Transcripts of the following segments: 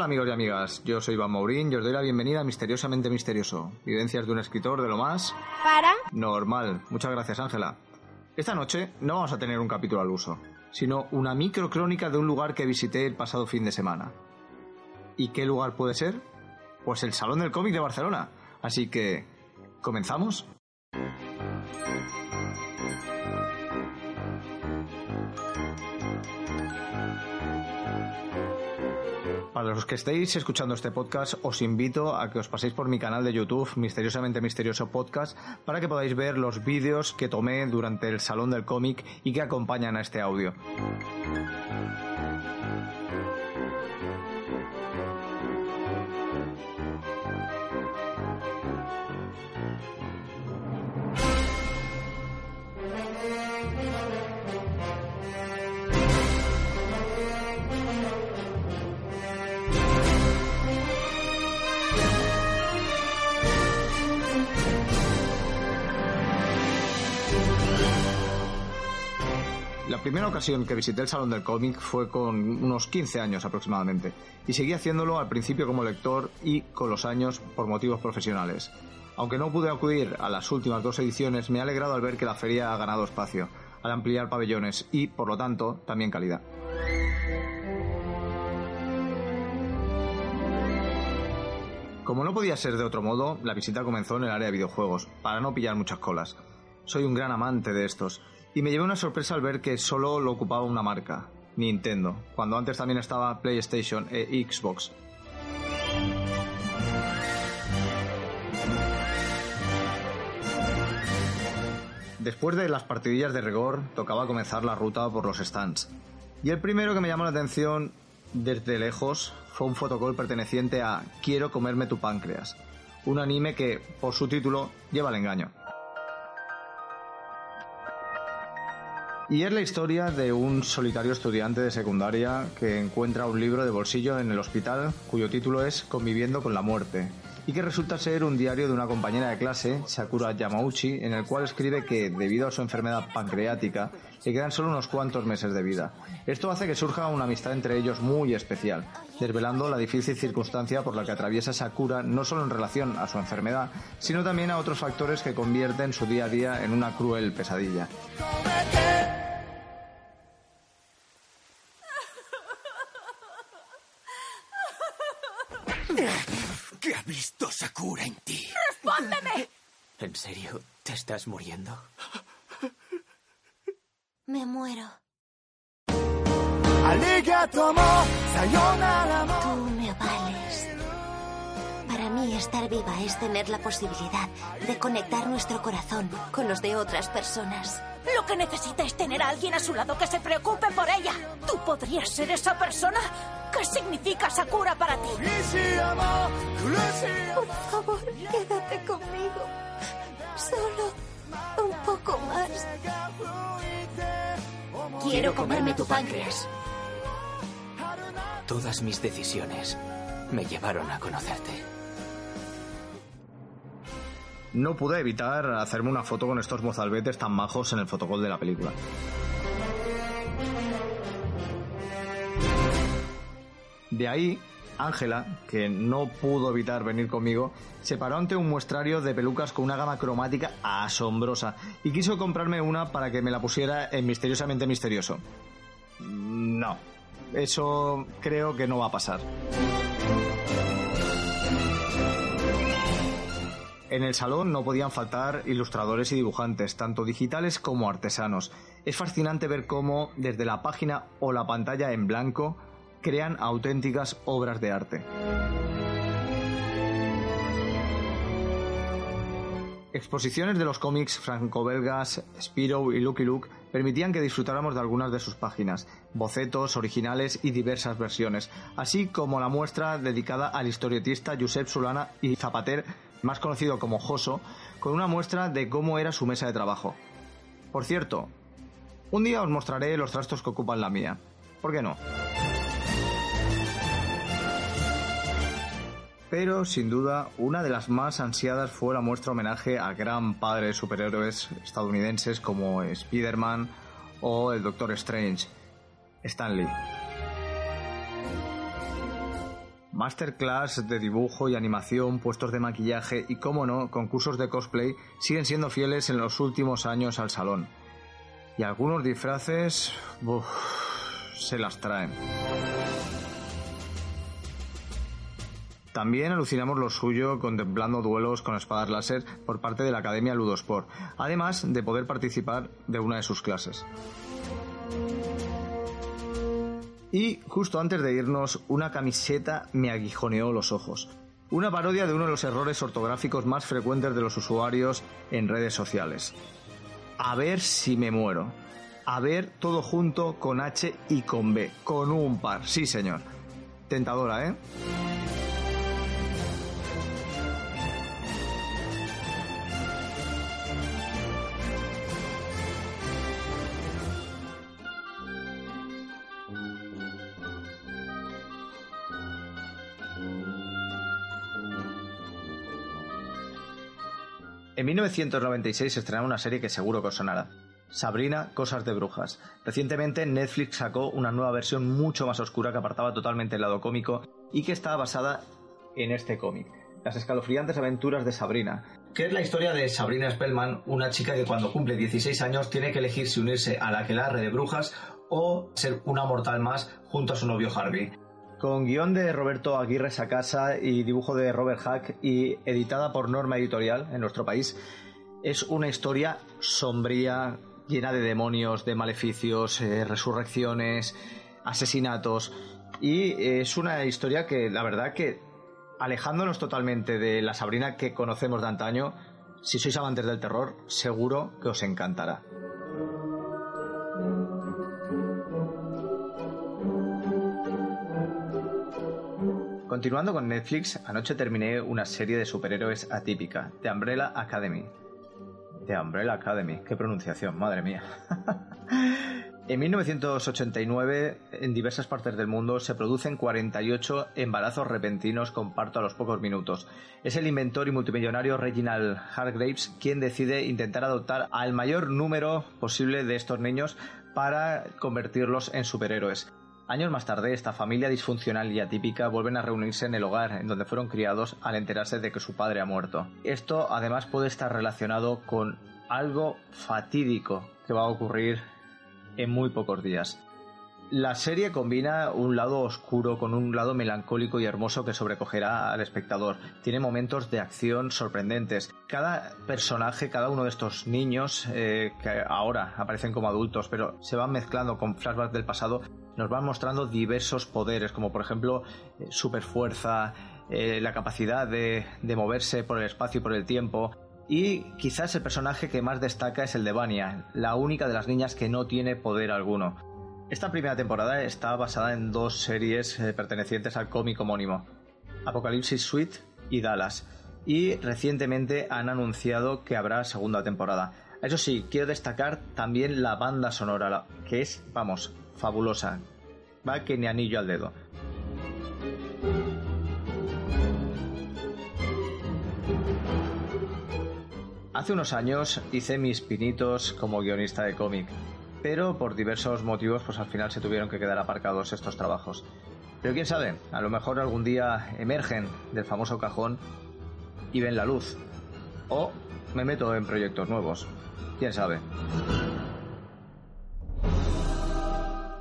Hola amigos y amigas, yo soy Iván Mourín y os doy la bienvenida a Misteriosamente Misterioso, vivencias de un escritor de lo más... Para. Normal. Muchas gracias Ángela. Esta noche no vamos a tener un capítulo al uso, sino una microcrónica de un lugar que visité el pasado fin de semana. ¿Y qué lugar puede ser? Pues el Salón del Cómic de Barcelona. Así que... ¿Comenzamos? Para los que estéis escuchando este podcast, os invito a que os paséis por mi canal de YouTube, Misteriosamente Misterioso Podcast, para que podáis ver los vídeos que tomé durante el Salón del Cómic y que acompañan a este audio. La primera ocasión que visité el Salón del Cómic fue con unos 15 años aproximadamente, y seguí haciéndolo al principio como lector y con los años por motivos profesionales. Aunque no pude acudir a las últimas dos ediciones, me ha alegrado al ver que la feria ha ganado espacio, al ampliar pabellones y, por lo tanto, también calidad. Como no podía ser de otro modo, la visita comenzó en el área de videojuegos, para no pillar muchas colas. Soy un gran amante de estos, y me llevé una sorpresa al ver que solo lo ocupaba una marca, Nintendo, cuando antes también estaba PlayStation e Xbox. Después de las partidillas de rigor, tocaba comenzar la ruta por los stands. Y el primero que me llamó la atención desde lejos fue un fotocall perteneciente a Quiero comerme tu páncreas, un anime que, por su título, lleva el engaño. Y es la historia de un solitario estudiante de secundaria que encuentra un libro de bolsillo en el hospital cuyo título es Conviviendo con la muerte y que resulta ser un diario de una compañera de clase, Sakura Yamauchi, en el cual escribe que debido a su enfermedad pancreática le quedan solo unos cuantos meses de vida. Esto hace que surja una amistad entre ellos muy especial, desvelando la difícil circunstancia por la que atraviesa Sakura no solo en relación a su enfermedad, sino también a otros factores que convierten su día a día en una cruel pesadilla. Te estás muriendo? Me muero. Tú me vales. Para mí estar viva es tener la posibilidad de conectar nuestro corazón con los de otras personas. Lo que necesita es tener a alguien a su lado que se preocupe por ella. ¿Tú podrías ser esa persona? ¿Qué significa Sakura para ti? Por favor, quédate conmigo. Solo un poco más. Quiero comerme tu páncreas. Todas mis decisiones me llevaron a conocerte. No pude evitar hacerme una foto con estos mozalbetes tan majos en el fotocall de la película. De ahí, Ángela, que no pudo evitar venir conmigo, se paró ante un muestrario de pelucas con una gama cromática asombrosa y quiso comprarme una para que me la pusiera en Misteriosamente Misterioso. No, eso creo que no va a pasar. En el salón no podían faltar ilustradores y dibujantes, tanto digitales como artesanos. Es fascinante ver cómo, desde la página o la pantalla en blanco, crean auténticas obras de arte. Exposiciones de los cómics franco-belgas Spiro y Lucky Luke permitían que disfrutáramos de algunas de sus páginas, bocetos originales y diversas versiones, así como la muestra dedicada al historietista Josep Solana y Zapater, más conocido como Joso, con una muestra de cómo era su mesa de trabajo. Por cierto, un día os mostraré los trastos que ocupan la mía. ¿Por qué no? Pero, sin duda, una de las más ansiadas fue la muestra homenaje al gran padre de superhéroes estadounidenses como Spider-Man o el Doctor Strange, Stan Lee. Masterclass de dibujo y animación, puestos de maquillaje y, como no, concursos de cosplay siguen siendo fieles en los últimos años al salón. Y algunos disfraces se las traen. También alucinamos lo suyo contemplando duelos con espadas láser por parte de la Academia Ludosport, además de poder participar de una de sus clases. Y justo antes de irnos, una camiseta me aguijoneó los ojos. Una parodia de uno de los errores ortográficos más frecuentes de los usuarios en redes sociales. A ver si me muero. A ver todo junto con H y con B, con un par, sí señor. Tentadora, ¿eh? En 1996 se estrenó una serie que seguro que os sonará. Sabrina, Cosas de Brujas. Recientemente Netflix sacó una nueva versión mucho más oscura que apartaba totalmente el lado cómico y que estaba basada en este cómic. Las escalofriantes aventuras de Sabrina, que es la historia de Sabrina Spellman, una chica que cuando cumple 16 años tiene que elegir si unirse a la aquelarre de brujas o ser una mortal más junto a su novio Harvey con guion de Roberto Aguirre Sacasa y dibujo de Robert Hack y editada por Norma Editorial en nuestro país, es una historia sombría, llena de demonios, de maleficios, eh, resurrecciones, asesinatos y es una historia que la verdad que alejándonos totalmente de la Sabrina que conocemos de antaño, si sois amantes del terror, seguro que os encantará. Continuando con Netflix, anoche terminé una serie de superhéroes atípica, The Umbrella Academy. The Umbrella Academy, qué pronunciación, madre mía. en 1989, en diversas partes del mundo se producen 48 embarazos repentinos con parto a los pocos minutos. Es el inventor y multimillonario Reginald Hargraves quien decide intentar adoptar al mayor número posible de estos niños para convertirlos en superhéroes. Años más tarde, esta familia disfuncional y atípica vuelven a reunirse en el hogar en donde fueron criados al enterarse de que su padre ha muerto. Esto además puede estar relacionado con algo fatídico que va a ocurrir en muy pocos días. La serie combina un lado oscuro con un lado melancólico y hermoso que sobrecogerá al espectador. Tiene momentos de acción sorprendentes. Cada personaje, cada uno de estos niños, eh, que ahora aparecen como adultos, pero se van mezclando con flashbacks del pasado, nos van mostrando diversos poderes, como por ejemplo eh, superfuerza, eh, la capacidad de, de, moverse por el espacio y por el tiempo. Y quizás el personaje que más destaca es el de Vania, la única de las niñas que no tiene poder alguno. Esta primera temporada está basada en dos series eh, pertenecientes al cómic homónimo, Apocalipsis Suite y Dallas, y recientemente han anunciado que habrá segunda temporada. Eso sí, quiero destacar también la banda sonora, que es, vamos, fabulosa. Va que ni anillo al dedo. Hace unos años hice mis pinitos como guionista de cómic, pero por diversos motivos pues al final se tuvieron que quedar aparcados estos trabajos. Pero quién sabe, a lo mejor algún día emergen del famoso cajón y ven la luz. O me meto en proyectos nuevos. Quién sabe.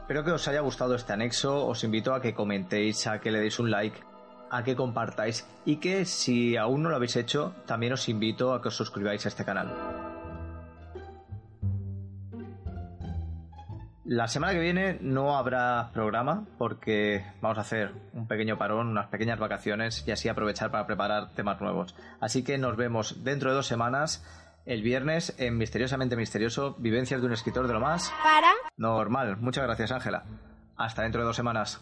Espero que os haya gustado este anexo, os invito a que comentéis, a que le deis un like, a que compartáis y que si aún no lo habéis hecho, también os invito a que os suscribáis a este canal. La semana que viene no habrá programa porque vamos a hacer un pequeño parón, unas pequeñas vacaciones y así aprovechar para preparar temas nuevos. Así que nos vemos dentro de dos semanas, el viernes, en Misteriosamente Misterioso, Vivencias de un escritor de lo más... Para. Normal. Muchas gracias, Ángela. Hasta dentro de dos semanas.